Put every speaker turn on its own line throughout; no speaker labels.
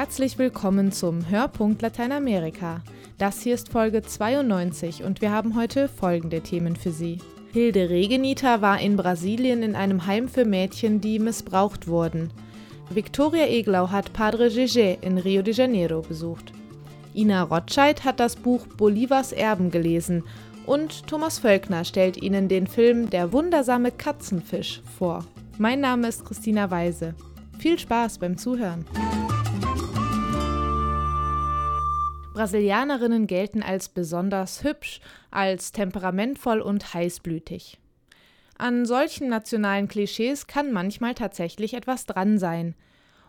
Herzlich willkommen zum Hörpunkt Lateinamerika. Das hier ist Folge 92 und wir haben heute folgende Themen für Sie. Hilde Regenita war in Brasilien in einem Heim für Mädchen, die missbraucht wurden. Victoria Eglau hat Padre Gégé in Rio de Janeiro besucht. Ina Rotscheid hat das Buch Bolivars Erben gelesen und Thomas Völkner stellt Ihnen den Film Der wundersame Katzenfisch vor. Mein Name ist Christina Weise. Viel Spaß beim Zuhören. Brasilianerinnen gelten als besonders hübsch, als temperamentvoll und heißblütig. An solchen nationalen Klischees kann manchmal tatsächlich etwas dran sein.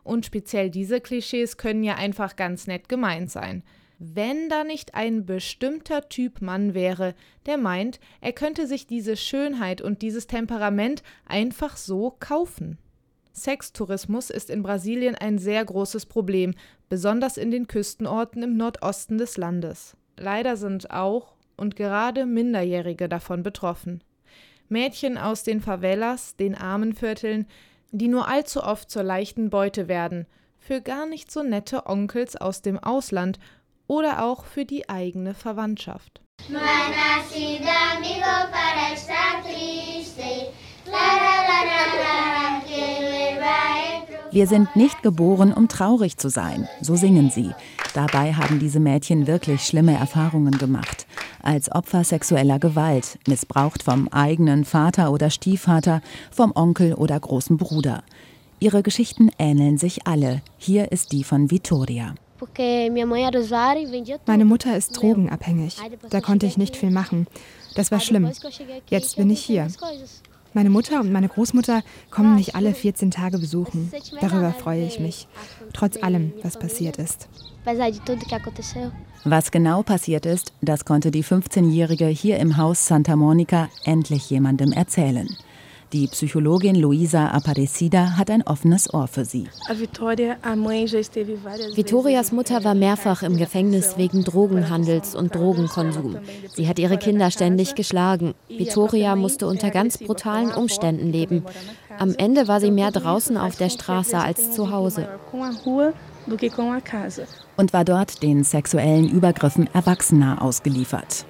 Und speziell diese Klischees können ja einfach ganz nett gemeint sein. Wenn da nicht ein bestimmter Typ Mann wäre, der meint, er könnte sich diese Schönheit und dieses Temperament einfach so kaufen. Sextourismus ist in Brasilien ein sehr großes Problem, besonders in den Küstenorten im Nordosten des Landes. Leider sind auch und gerade Minderjährige davon betroffen. Mädchen aus den Favelas, den Armenvierteln, die nur allzu oft zur leichten Beute werden, für gar nicht so nette Onkels aus dem Ausland oder auch für die eigene Verwandtschaft. No
wir sind nicht geboren, um traurig zu sein, so singen sie. Dabei haben diese Mädchen wirklich schlimme Erfahrungen gemacht. Als Opfer sexueller Gewalt, missbraucht vom eigenen Vater oder Stiefvater, vom Onkel oder großen Bruder. Ihre Geschichten ähneln sich alle. Hier ist die von Vittoria.
Meine Mutter ist drogenabhängig. Da konnte ich nicht viel machen. Das war schlimm. Jetzt bin ich hier. Meine Mutter und meine Großmutter kommen mich alle 14 Tage besuchen. Darüber freue ich mich. Trotz allem, was passiert ist.
Was genau passiert ist, das konnte die 15-Jährige hier im Haus Santa Monica endlich jemandem erzählen. Die Psychologin Luisa Aparecida hat ein offenes Ohr für sie.
Vitorias Mutter war mehrfach im Gefängnis wegen Drogenhandels und Drogenkonsum. Sie hat ihre Kinder ständig geschlagen. Vitoria musste unter ganz brutalen Umständen leben. Am Ende war sie mehr draußen auf der Straße als zu Hause.
Und war dort den sexuellen Übergriffen Erwachsener ausgeliefert.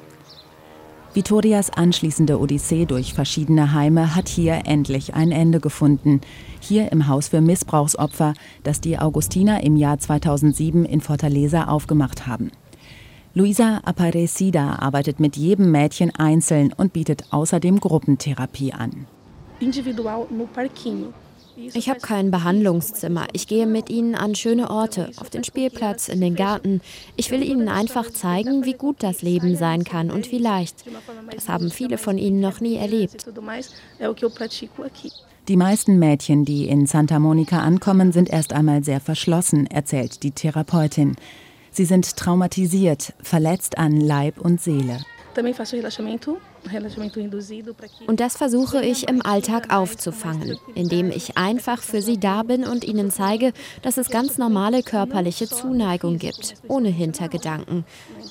Vitorias anschließende Odyssee durch verschiedene Heime hat hier endlich ein Ende gefunden. Hier im Haus für Missbrauchsopfer, das die Augustiner im Jahr 2007 in Fortaleza aufgemacht haben. Luisa Aparecida arbeitet mit jedem Mädchen einzeln und bietet außerdem Gruppentherapie an.
Individual no parquinho. Ich habe kein Behandlungszimmer. Ich gehe mit ihnen an schöne Orte, auf den Spielplatz, in den Garten. Ich will ihnen einfach zeigen, wie gut das Leben sein kann und wie leicht. Das haben viele von ihnen noch nie erlebt.
Die meisten Mädchen, die in Santa Monica ankommen, sind erst einmal sehr verschlossen, erzählt die Therapeutin. Sie sind traumatisiert, verletzt an Leib und Seele.
Und das versuche ich im Alltag aufzufangen, indem ich einfach für sie da bin und ihnen zeige, dass es ganz normale körperliche Zuneigung gibt, ohne Hintergedanken,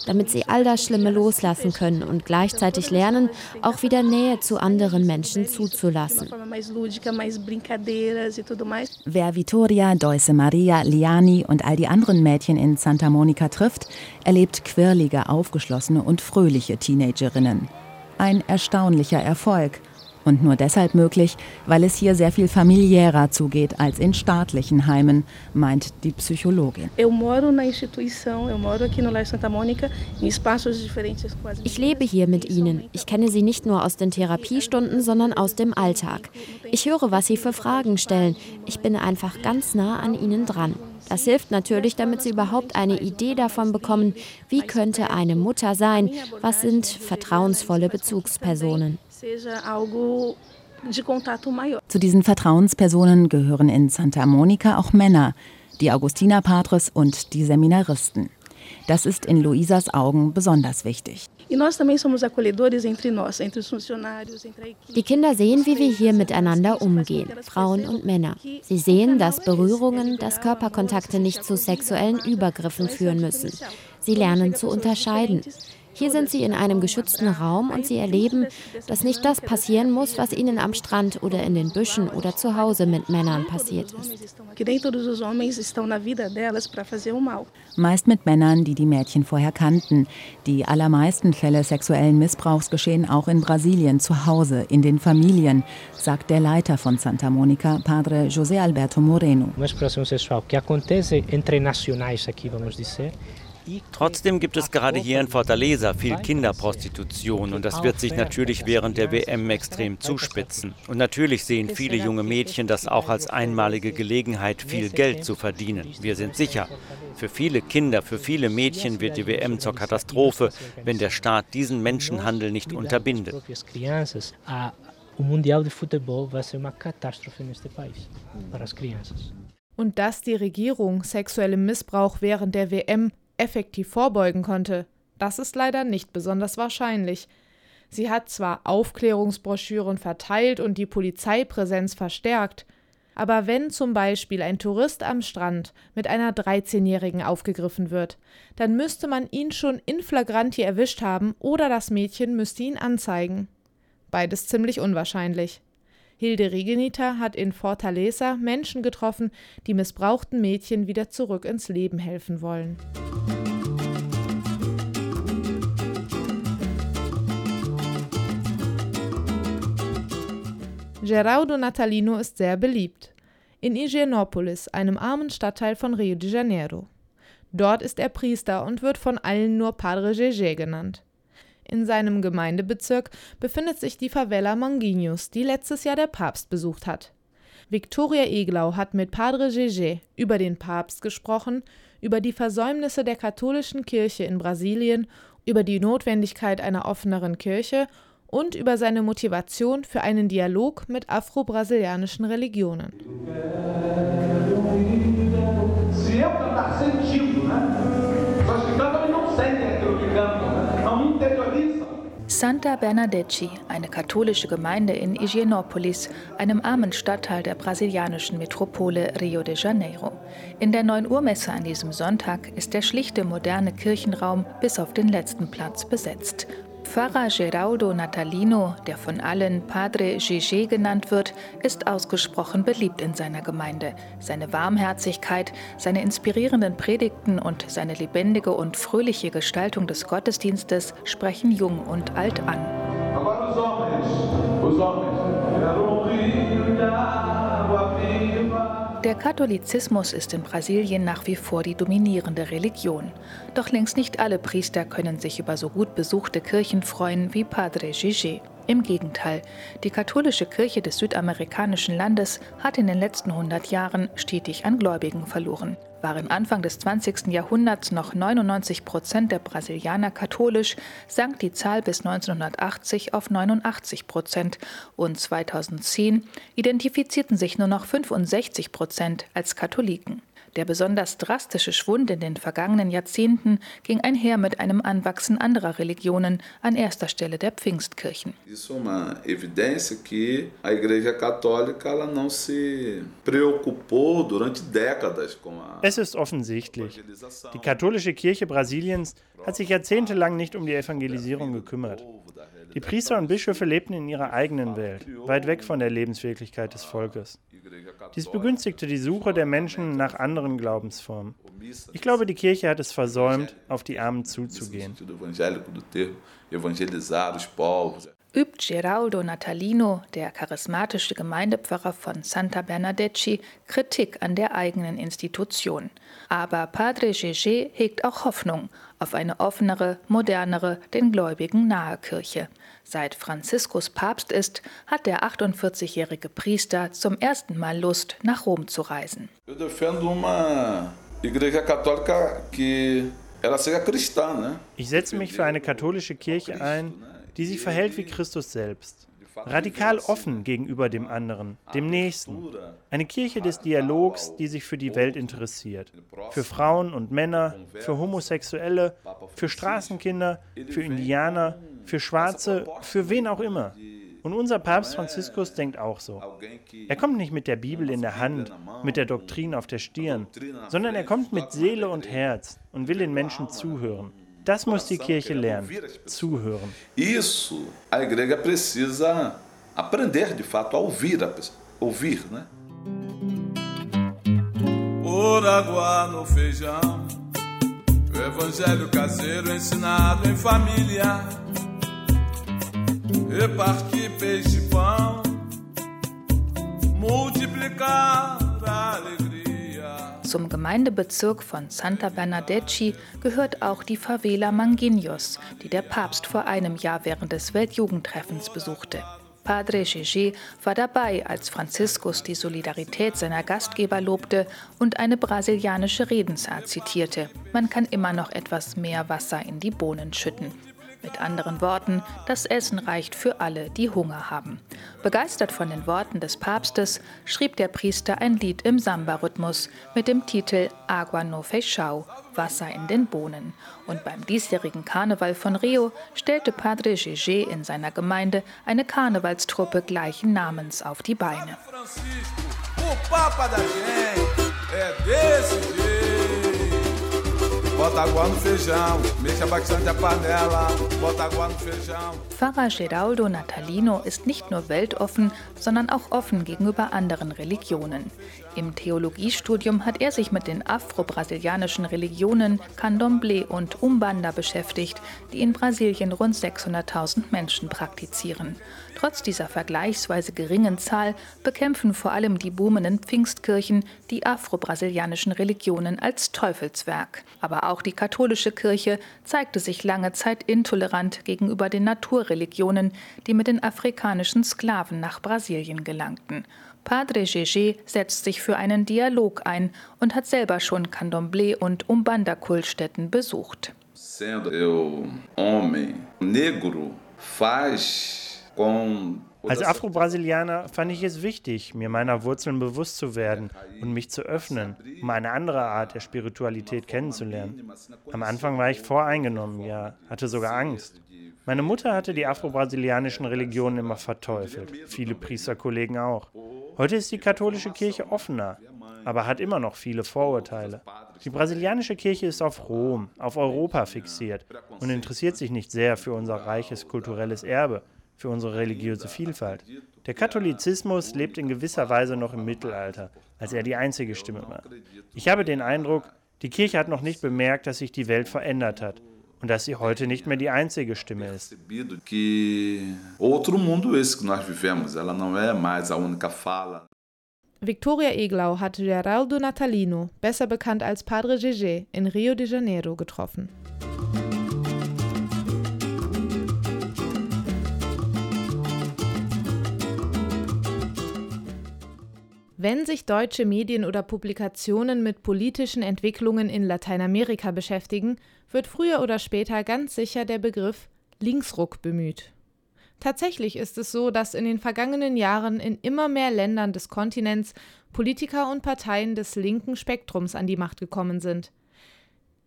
damit sie all das Schlimme loslassen können und gleichzeitig lernen, auch wieder Nähe zu anderen Menschen zuzulassen.
Wer Vittoria, Deuse Maria, Liani und all die anderen Mädchen in Santa Monica trifft, erlebt quirlige, aufgeschlossene und fröhliche Teenagerinnen ein erstaunlicher Erfolg. Und nur deshalb möglich, weil es hier sehr viel familiärer zugeht als in staatlichen Heimen, meint die Psychologin.
Ich lebe hier mit ihnen. Ich kenne sie nicht nur aus den Therapiestunden, sondern aus dem Alltag. Ich höre, was sie für Fragen stellen. Ich bin einfach ganz nah an ihnen dran. Das hilft natürlich, damit sie überhaupt eine Idee davon bekommen, wie könnte eine Mutter sein, was sind vertrauensvolle Bezugspersonen.
Zu diesen Vertrauenspersonen gehören in Santa Monica auch Männer, die Augustinerpatres und die Seminaristen. Das ist in Luisas Augen besonders wichtig.
Die Kinder sehen, wie wir hier miteinander umgehen, Frauen und Männer. Sie sehen, dass Berührungen, dass Körperkontakte nicht zu sexuellen Übergriffen führen müssen. Sie lernen zu unterscheiden. Hier sind sie in einem geschützten Raum und sie erleben, dass nicht das passieren muss, was ihnen am Strand oder in den Büschen oder zu Hause mit Männern passiert ist.
Meist mit Männern, die die Mädchen vorher kannten. Die allermeisten Fälle sexuellen Missbrauchs geschehen auch in Brasilien zu Hause, in den Familien, sagt der Leiter von Santa Monica, Padre José Alberto Moreno.
Uma exploração sexual que acontece entre nacionais aqui, vamos dizer,
Trotzdem gibt es gerade hier in Fortaleza viel Kinderprostitution und das wird sich natürlich während der WM extrem zuspitzen. Und natürlich sehen viele junge Mädchen das auch als einmalige Gelegenheit, viel Geld zu verdienen. Wir sind sicher, für viele Kinder, für viele Mädchen wird die WM zur Katastrophe, wenn der Staat diesen Menschenhandel nicht unterbindet.
Und dass die Regierung sexuellem Missbrauch während der WM effektiv vorbeugen konnte, das ist leider nicht besonders wahrscheinlich. Sie hat zwar Aufklärungsbroschüren verteilt und die Polizeipräsenz verstärkt, aber wenn zum Beispiel ein Tourist am Strand mit einer 13-Jährigen aufgegriffen wird, dann müsste man ihn schon in flagranti erwischt haben oder das Mädchen müsste ihn anzeigen. Beides ziemlich unwahrscheinlich. Hilde Regenita hat in Fortaleza Menschen getroffen, die missbrauchten Mädchen wieder zurück ins Leben helfen wollen. Geraldo Natalino ist sehr beliebt. In Higienópolis, einem armen Stadtteil von Rio de Janeiro. Dort ist er Priester und wird von allen nur Padre Gégé genannt. In seinem Gemeindebezirk befindet sich die Favela Manguinhos, die letztes Jahr der Papst besucht hat. Victoria Eglau hat mit Padre Gégé über den Papst gesprochen, über die Versäumnisse der katholischen Kirche in Brasilien, über die Notwendigkeit einer offeneren Kirche und über seine Motivation für einen Dialog mit afro-brasilianischen Religionen. Se
Santa Bernadette, eine katholische Gemeinde in Higienópolis, einem armen Stadtteil der brasilianischen Metropole Rio de Janeiro. In der 9 Uhr Messe an diesem Sonntag ist der schlichte moderne Kirchenraum bis auf den letzten Platz besetzt. Pfarrer Geraldo Natalino, der von allen Padre Gégé genannt wird, ist ausgesprochen beliebt in seiner Gemeinde. Seine Warmherzigkeit, seine inspirierenden Predigten und seine lebendige und fröhliche Gestaltung des Gottesdienstes sprechen jung und alt an. Aber der Katholizismus ist in Brasilien nach wie vor die dominierende Religion. Doch längst nicht alle Priester können sich über so gut besuchte Kirchen freuen wie Padre Gigi. Im Gegenteil, die katholische Kirche des südamerikanischen Landes hat in den letzten 100 Jahren stetig an Gläubigen verloren. Waren Anfang des 20. Jahrhunderts noch 99 Prozent der Brasilianer katholisch, sank die Zahl bis 1980 auf 89 Prozent und 2010 identifizierten sich nur noch 65 Prozent als Katholiken. Der besonders drastische Schwund in den vergangenen Jahrzehnten ging einher mit einem Anwachsen anderer Religionen, an erster Stelle der Pfingstkirchen.
Es ist offensichtlich. Die katholische Kirche Brasiliens hat sich jahrzehntelang nicht um die Evangelisierung gekümmert. Die Priester und Bischöfe lebten in ihrer eigenen Welt, weit weg von der Lebenswirklichkeit des Volkes. Dies begünstigte die Suche der Menschen nach anderen Glaubensformen. Ich glaube, die Kirche hat es versäumt, auf die Armen zuzugehen.
Übt Geraldo Natalino, der charismatische Gemeindepfarrer von Santa Bernadette, Kritik an der eigenen Institution. Aber Padre Gégé hegt auch Hoffnung auf eine offenere, modernere, den Gläubigen nahe Kirche. Seit Franziskus Papst ist, hat der 48-jährige Priester zum ersten Mal Lust, nach Rom zu reisen.
Ich setze mich für eine katholische Kirche ein, die sich verhält wie Christus selbst. Radikal offen gegenüber dem anderen, dem Nächsten. Eine Kirche des Dialogs, die sich für die Welt interessiert. Für Frauen und Männer, für Homosexuelle, für Straßenkinder, für Indianer, für Schwarze, für wen auch immer. Und unser Papst Franziskus denkt auch so. Er kommt nicht mit der Bibel in der Hand, mit der Doktrin auf der Stirn, sondern er kommt mit Seele und Herz und will den Menschen zuhören.
Das muss die Kirche lernen, zuhören.
Isso, a igreja precisa aprender de fato a ouvir, a ouvir, né? Por água no feijão, o evangelho caseiro ensinado em família, repartir peixe e pão, multiplicar a alegria. Zum Gemeindebezirk von Santa Bernadette gehört auch die Favela Manguinhos, die der Papst vor einem Jahr während des Weltjugendtreffens besuchte. Padre Gégé war dabei, als Franziskus die Solidarität seiner Gastgeber lobte und eine brasilianische Redensart zitierte. Man kann immer noch etwas mehr Wasser in die Bohnen schütten. Mit anderen Worten, das Essen reicht für alle, die Hunger haben. Begeistert von den Worten des Papstes schrieb der Priester ein Lied im Samba-Rhythmus mit dem Titel Agua no Feixau, Wasser in den Bohnen. Und beim diesjährigen Karneval von Rio stellte Padre Gégé in seiner Gemeinde eine Karnevalstruppe gleichen Namens auf die Beine. Bota água no feijão, mexa bastante a panela, bota água no feijão. Pfarrer Geraldo Natalino ist nicht nur weltoffen, sondern auch offen gegenüber anderen Religionen. Im Theologiestudium hat er sich mit den afro-brasilianischen Religionen Candomblé und Umbanda beschäftigt, die in Brasilien rund 600.000 Menschen praktizieren. Trotz dieser vergleichsweise geringen Zahl bekämpfen vor allem die boomenden Pfingstkirchen die afro-brasilianischen Religionen als Teufelswerk. Aber auch die katholische Kirche zeigte sich lange Zeit intolerant gegenüber den Naturreligionen, die mit den afrikanischen Sklaven nach Brasilien gelangten. Padre Gégé setzt sich für einen Dialog ein und hat selber schon Candomblé und Umbanda-Kultstätten besucht. Sendo eu homem negro,
faz com als Afro-Brasilianer fand ich es wichtig, mir meiner Wurzeln bewusst zu werden und mich zu öffnen, um eine andere Art der Spiritualität kennenzulernen. Am Anfang war ich voreingenommen, ja, hatte sogar Angst. Meine Mutter hatte die afro-brasilianischen Religionen immer verteufelt, viele Priesterkollegen auch. Heute ist die katholische Kirche offener, aber hat immer noch viele Vorurteile. Die brasilianische Kirche ist auf Rom, auf Europa fixiert und interessiert sich nicht sehr für unser reiches kulturelles Erbe, für unsere religiöse Vielfalt. Der Katholizismus lebt in gewisser Weise noch im Mittelalter, als er die einzige Stimme war. Ich habe den Eindruck, die Kirche hat noch nicht bemerkt, dass sich die Welt verändert hat und dass sie heute nicht mehr die einzige Stimme ist.
Victoria Eglau hat Geraldo Natalino, besser bekannt als Padre Gégé, in Rio de Janeiro getroffen. Wenn sich deutsche Medien oder Publikationen mit politischen Entwicklungen in Lateinamerika beschäftigen, wird früher oder später ganz sicher der Begriff Linksruck bemüht. Tatsächlich ist es so, dass in den vergangenen Jahren in immer mehr Ländern des Kontinents Politiker und Parteien des linken Spektrums an die Macht gekommen sind.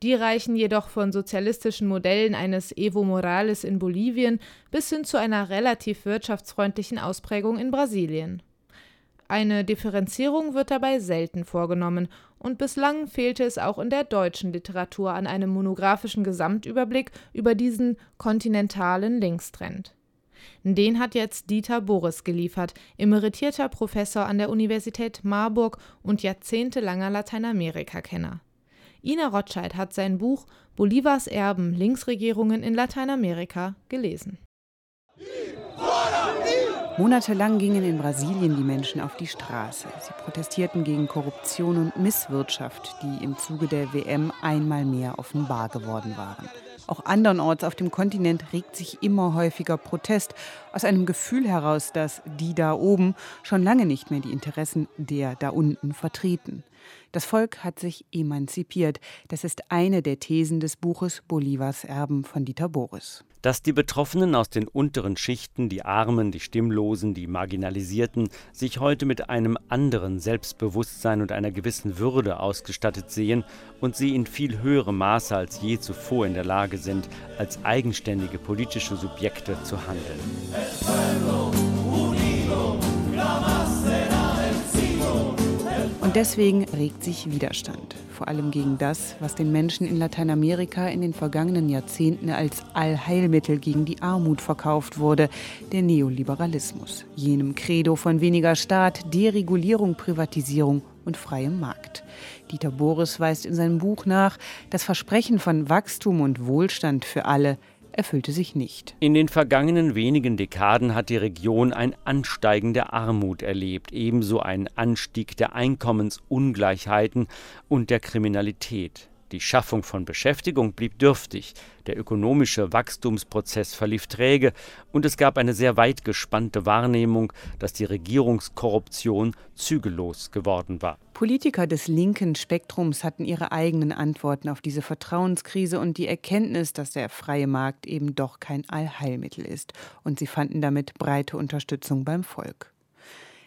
Die reichen jedoch von sozialistischen Modellen eines Evo Morales in Bolivien bis hin zu einer relativ wirtschaftsfreundlichen Ausprägung in Brasilien. Eine Differenzierung wird dabei selten vorgenommen, und bislang fehlte es auch in der deutschen Literatur an einem monographischen Gesamtüberblick über diesen kontinentalen Linkstrend. Den hat jetzt Dieter Boris geliefert, emeritierter Professor an der Universität Marburg und jahrzehntelanger Lateinamerika-Kenner. Ina Rotscheid hat sein Buch Bolivars Erben Linksregierungen in Lateinamerika gelesen.
Monatelang gingen in Brasilien die Menschen auf die Straße. Sie protestierten gegen Korruption und Misswirtschaft, die im Zuge der WM einmal mehr offenbar geworden waren. Auch andernorts auf dem Kontinent regt sich immer häufiger Protest aus einem Gefühl heraus, dass die da oben schon lange nicht mehr die Interessen der da unten vertreten. Das Volk hat sich emanzipiert. Das ist eine der Thesen des Buches Bolivars Erben von Dieter Boris.
Dass die Betroffenen aus den unteren Schichten, die Armen, die Stimmlosen, die Marginalisierten, sich heute mit einem anderen Selbstbewusstsein und einer gewissen Würde ausgestattet sehen und sie in viel höherem Maße als je zuvor in der Lage sind, als eigenständige politische Subjekte zu handeln.
Deswegen regt sich Widerstand, vor allem gegen das, was den Menschen in Lateinamerika in den vergangenen Jahrzehnten als Allheilmittel gegen die Armut verkauft wurde, der Neoliberalismus, jenem Credo von weniger Staat, Deregulierung, Privatisierung und freiem Markt. Dieter Boris weist in seinem Buch nach, das Versprechen von Wachstum und Wohlstand für alle erfüllte sich nicht.
In den vergangenen wenigen Dekaden hat die Region ein Ansteigen der Armut erlebt, ebenso einen Anstieg der Einkommensungleichheiten und der Kriminalität. Die Schaffung von Beschäftigung blieb dürftig, der ökonomische Wachstumsprozess verlief träge und es gab eine sehr weit gespannte Wahrnehmung, dass die Regierungskorruption zügellos geworden war.
Politiker des linken Spektrums hatten ihre eigenen Antworten auf diese Vertrauenskrise und die Erkenntnis, dass der freie Markt eben doch kein Allheilmittel ist. Und sie fanden damit breite Unterstützung beim Volk.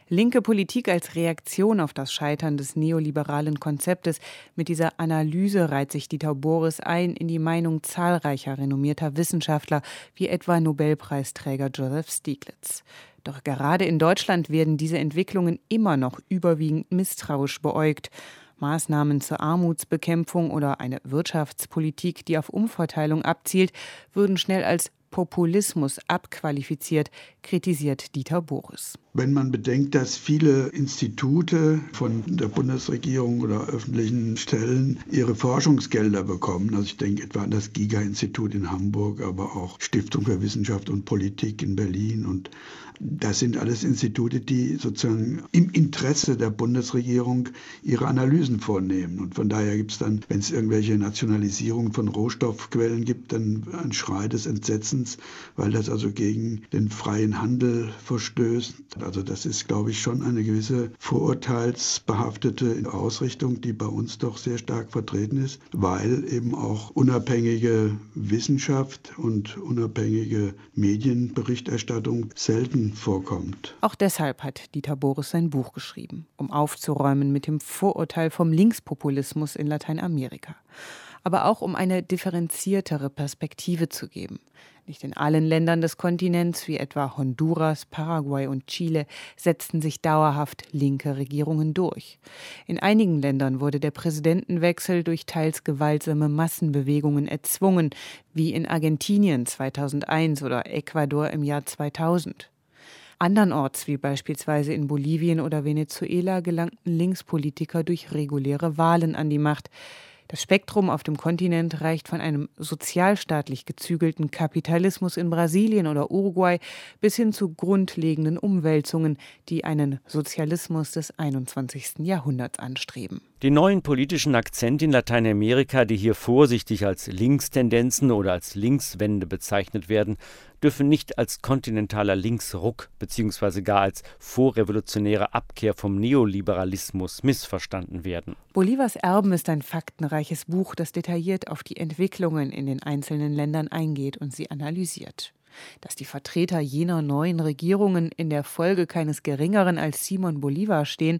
Linke Politik als Reaktion auf das Scheitern des neoliberalen Konzeptes. Mit dieser Analyse reiht sich Dieter Boris ein in die Meinung zahlreicher renommierter Wissenschaftler, wie etwa Nobelpreisträger Joseph Stiglitz. Doch gerade in Deutschland werden diese Entwicklungen immer noch überwiegend misstrauisch beäugt. Maßnahmen zur Armutsbekämpfung oder eine Wirtschaftspolitik, die auf Umverteilung abzielt, würden schnell als Populismus abqualifiziert, kritisiert Dieter Boris.
Wenn man bedenkt, dass viele Institute von der Bundesregierung oder öffentlichen Stellen ihre Forschungsgelder bekommen, also ich denke etwa an das GIGA-Institut in Hamburg, aber auch Stiftung für Wissenschaft und Politik in Berlin und das sind alles Institute, die sozusagen im Interesse der Bundesregierung ihre Analysen vornehmen. Und von daher gibt es dann, wenn es irgendwelche Nationalisierungen von Rohstoffquellen gibt, dann ein Schrei des Entsetzens, weil das also gegen den freien Handel verstößt. Also das ist, glaube ich, schon eine gewisse vorurteilsbehaftete Ausrichtung, die bei uns doch sehr stark vertreten ist, weil eben auch unabhängige Wissenschaft und unabhängige Medienberichterstattung selten vorkommt.
Auch deshalb hat Dieter Boris sein Buch geschrieben, um aufzuräumen mit dem Vorurteil vom Linkspopulismus in Lateinamerika aber auch um eine differenziertere Perspektive zu geben. Nicht in allen Ländern des Kontinents, wie etwa Honduras, Paraguay und Chile, setzten sich dauerhaft linke Regierungen durch. In einigen Ländern wurde der Präsidentenwechsel durch teils gewaltsame Massenbewegungen erzwungen, wie in Argentinien 2001 oder Ecuador im Jahr 2000. Andernorts, wie beispielsweise in Bolivien oder Venezuela, gelangten Linkspolitiker durch reguläre Wahlen an die Macht. Das Spektrum auf dem Kontinent reicht von einem sozialstaatlich gezügelten Kapitalismus in Brasilien oder Uruguay bis hin zu grundlegenden Umwälzungen, die einen Sozialismus des 21. Jahrhunderts anstreben.
Die neuen politischen Akzente in Lateinamerika, die hier vorsichtig als Linkstendenzen oder als Linkswende bezeichnet werden, dürfen nicht als kontinentaler Linksruck bzw. gar als vorrevolutionäre Abkehr vom Neoliberalismus missverstanden werden.
Bolivars Erben ist ein faktenreiches Buch, das detailliert auf die Entwicklungen in den einzelnen Ländern eingeht und sie analysiert. Dass die Vertreter jener neuen Regierungen in der Folge keines Geringeren als Simon Bolivar stehen,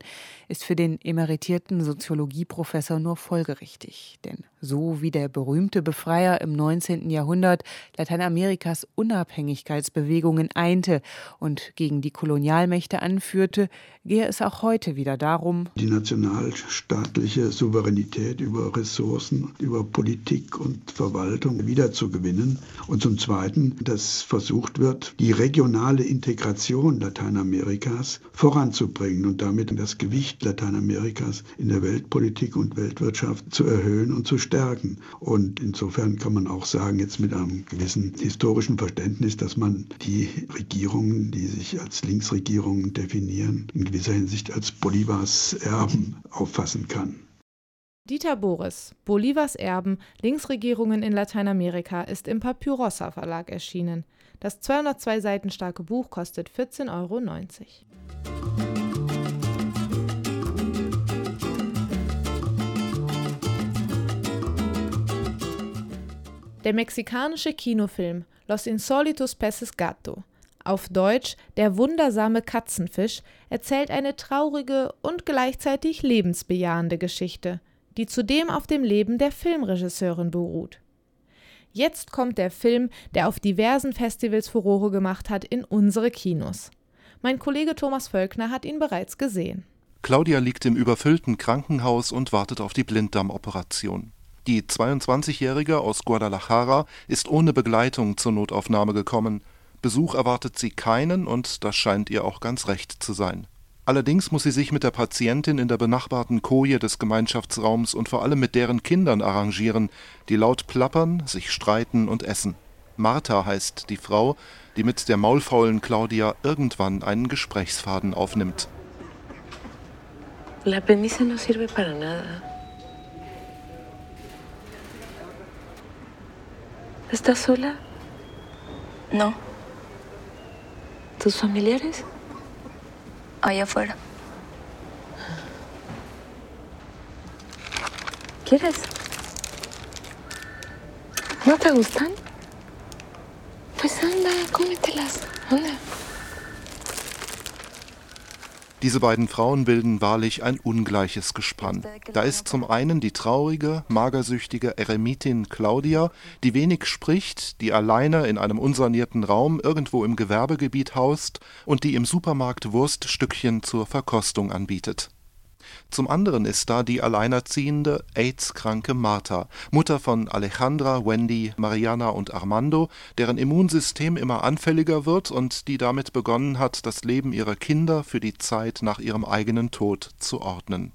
ist für den emeritierten Soziologieprofessor nur folgerichtig. Denn so wie der berühmte Befreier im 19. Jahrhundert Lateinamerikas Unabhängigkeitsbewegungen einte und gegen die Kolonialmächte anführte, gehe es auch heute wieder darum,
die nationalstaatliche Souveränität über Ressourcen, über Politik und Verwaltung wiederzugewinnen. Und zum Zweiten, dass versucht wird, die regionale Integration Lateinamerikas voranzubringen und damit das Gewicht Lateinamerikas in der Weltpolitik und Weltwirtschaft zu erhöhen und zu stärken. Und insofern kann man auch sagen, jetzt mit einem gewissen historischen Verständnis, dass man die Regierungen, die sich als Linksregierungen definieren, in gewisser Hinsicht als Bolivars Erben auffassen kann.
Dieter Boris, Bolivars Erben, Linksregierungen in Lateinamerika ist im Papyrossa Verlag erschienen. Das 202 Seiten starke Buch kostet 14,90 Euro. Der mexikanische Kinofilm Los Insolitos Peces Gato, auf Deutsch Der wundersame Katzenfisch, erzählt eine traurige und gleichzeitig lebensbejahende Geschichte, die zudem auf dem Leben der Filmregisseurin beruht. Jetzt kommt der Film, der auf diversen Festivals Furore gemacht hat, in unsere Kinos. Mein Kollege Thomas Völkner hat ihn bereits gesehen.
Claudia liegt im überfüllten Krankenhaus und wartet auf die Blinddarmoperation. Die 22-Jährige aus Guadalajara ist ohne Begleitung zur Notaufnahme gekommen. Besuch erwartet sie keinen und das scheint ihr auch ganz recht zu sein. Allerdings muss sie sich mit der Patientin in der benachbarten Koje des Gemeinschaftsraums und vor allem mit deren Kindern arrangieren, die laut plappern, sich streiten und essen. Martha heißt die Frau, die mit der maulfaulen Claudia irgendwann einen Gesprächsfaden aufnimmt.
La apéndice no sirve para nada. ¿Estás sola?
No.
¿Tus familiares?
Allá afuera.
¿Quieres? ¿No te gustan? Pues anda, cómetelas. Anda.
Diese beiden Frauen bilden wahrlich ein ungleiches Gespann. Da ist zum einen die traurige, magersüchtige Eremitin Claudia, die wenig spricht, die alleine in einem unsanierten Raum irgendwo im Gewerbegebiet haust und die im Supermarkt Wurststückchen zur Verkostung anbietet. Zum anderen ist da die alleinerziehende, AIDS-kranke Martha, Mutter von Alejandra, Wendy, Mariana und Armando, deren Immunsystem immer anfälliger wird und die damit begonnen hat, das Leben ihrer Kinder für die Zeit nach ihrem eigenen Tod zu ordnen.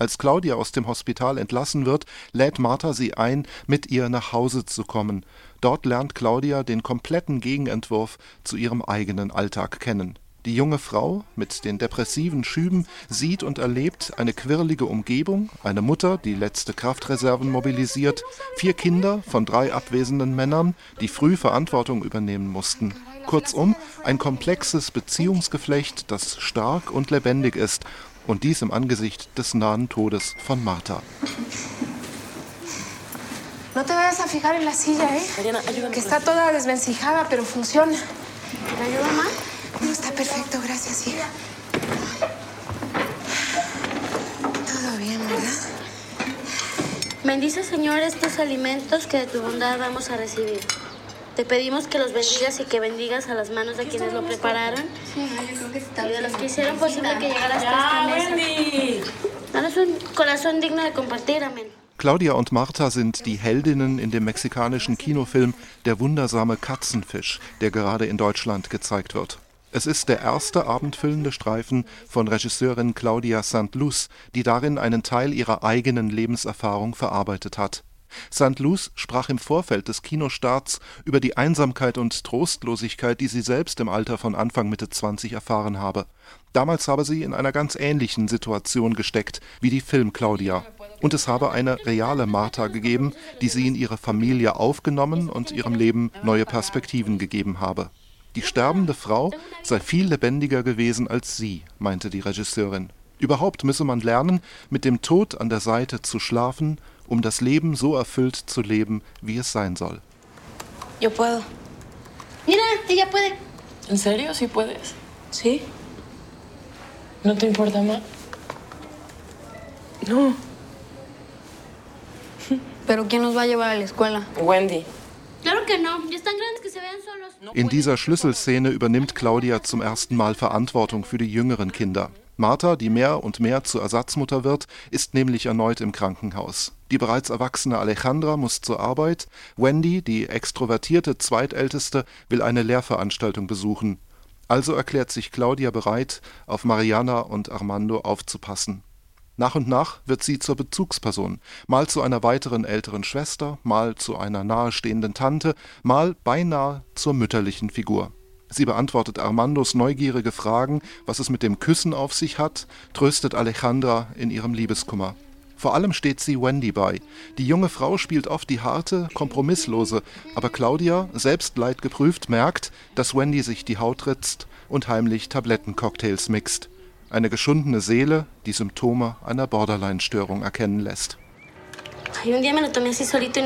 Als Claudia aus dem Hospital entlassen wird, lädt Martha sie ein, mit ihr nach Hause zu kommen. Dort lernt Claudia den kompletten Gegenentwurf zu ihrem eigenen Alltag kennen die junge Frau mit den depressiven Schüben sieht und erlebt eine quirlige Umgebung, eine Mutter, die letzte Kraftreserven mobilisiert, vier Kinder von drei abwesenden Männern, die früh Verantwortung übernehmen mussten. Kurzum, ein komplexes Beziehungsgeflecht, das stark und lebendig ist, und dies im Angesicht des nahen Todes von Martha.
No te vayas a fijar en la silla, ¿eh? Que está toda desvencijada, pero funciona. ¿Te ayuda más? No, está perfecto, gracias, hija. Todo bien, ¿verdad?
Bendice, Señor, estos alimentos que de tu bondad vamos a recibir. Te pedimos que los bendigas y que bendigas a las manos de quienes lo prepararon y de los que hicieron posible que llegara hasta esta mesa. Danos un corazón digno de compartir. Amén.
Claudia und Martha sind die Heldinnen in dem mexikanischen Kinofilm Der wundersame Katzenfisch, der gerade in Deutschland gezeigt wird. Es ist der erste abendfüllende Streifen von Regisseurin Claudia St. Luz, die darin einen Teil ihrer eigenen Lebenserfahrung verarbeitet hat. St. Luz sprach im Vorfeld des Kinostarts über die Einsamkeit und Trostlosigkeit, die sie selbst im Alter von Anfang Mitte 20 erfahren habe. Damals habe sie in einer ganz ähnlichen Situation gesteckt wie die Film Claudia. Und es habe eine reale Martha gegeben, die sie in ihre Familie aufgenommen und ihrem Leben neue Perspektiven gegeben habe. Die sterbende Frau sei viel lebendiger gewesen als sie, meinte die Regisseurin. Überhaupt müsse man lernen, mit dem Tod an der Seite zu schlafen, um das Leben so erfüllt zu leben, wie es sein soll.
Yo puedo.
Mira, ella puede.
¿En serio? ¿Sí puedes? ¿Sí? ¿No te importa más? No.
¿Pero quién nos va a llevar a la escuela?
Wendy.
Claro que no. Ya están grandes que se vean solos.
In dieser Schlüsselszene übernimmt Claudia zum ersten Mal Verantwortung für die jüngeren Kinder. Martha, die mehr und mehr zur Ersatzmutter wird, ist nämlich erneut im Krankenhaus. Die bereits erwachsene Alejandra muss zur Arbeit. Wendy, die extrovertierte Zweitälteste, will eine Lehrveranstaltung besuchen. Also erklärt sich Claudia bereit, auf Mariana und Armando aufzupassen. Nach und nach wird sie zur Bezugsperson, mal zu einer weiteren älteren Schwester, mal zu einer nahestehenden Tante, mal beinahe zur mütterlichen Figur. Sie beantwortet Armandos neugierige Fragen, was es mit dem Küssen auf sich hat, tröstet Alejandra in ihrem Liebeskummer. Vor allem steht sie Wendy bei. Die junge Frau spielt oft die harte, kompromisslose, aber Claudia, selbst leidgeprüft, merkt, dass Wendy sich die Haut ritzt und heimlich Tablettencocktails mixt. Eine geschundene Seele, die Symptome einer Borderline-Störung erkennen lässt.
Ay, un día me lo tomé así solito.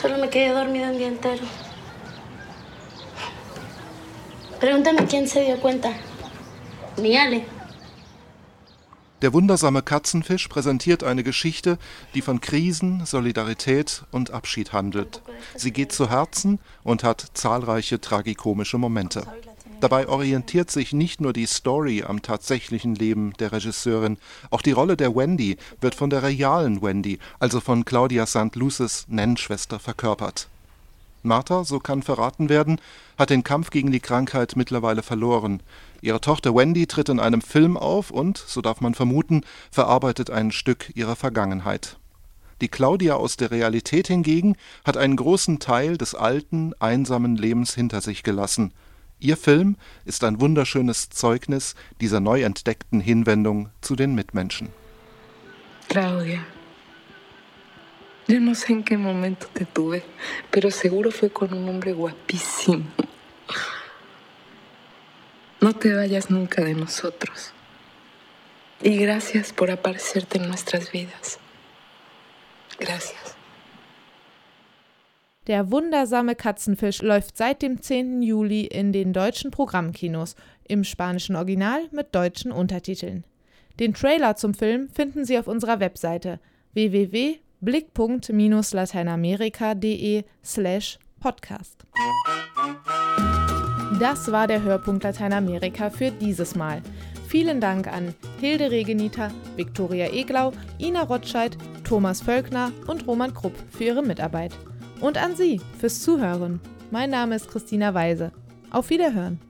Solo me quedé dormido un día entero. Pregúntame quién se dio cuenta. Ni Ale.
Der wundersame Katzenfisch präsentiert eine Geschichte, die von Krisen, Solidarität und Abschied handelt. Sie geht zu Herzen und hat zahlreiche tragikomische Momente. Dabei orientiert sich nicht nur die Story am tatsächlichen Leben der Regisseurin, auch die Rolle der Wendy wird von der realen Wendy, also von Claudia St. Luces Nennschwester, verkörpert. Martha, so kann verraten werden, hat den Kampf gegen die Krankheit mittlerweile verloren. Ihre Tochter Wendy tritt in einem Film auf und, so darf man vermuten, verarbeitet ein Stück ihrer Vergangenheit. Die Claudia aus der Realität hingegen hat einen großen Teil des alten, einsamen Lebens hinter sich gelassen – Ihr Film ist ein wunderschönes Zeugnis dieser neu entdeckten Hinwendung zu den Mitmenschen.
Claudia, yo no sé en qué momento te tuve, pero seguro fue con un hombre guapísimo. No te vayas nunca de nosotros. Y gracias por aparecerte en nuestras vidas. Gracias.
Der wundersame Katzenfisch läuft seit dem 10. Juli in den deutschen Programmkinos, im spanischen Original mit deutschen Untertiteln. Den Trailer zum Film finden Sie auf unserer Webseite www.blickpunkt-lateinamerika.de slash podcast. Das war der Hörpunkt Lateinamerika für dieses Mal. Vielen Dank an Hilde Regeniter, Viktoria Eglau, Ina Rotscheid, Thomas Völkner und Roman Krupp für ihre Mitarbeit. Und an Sie fürs Zuhören. Mein Name ist Christina Weise. Auf Wiederhören.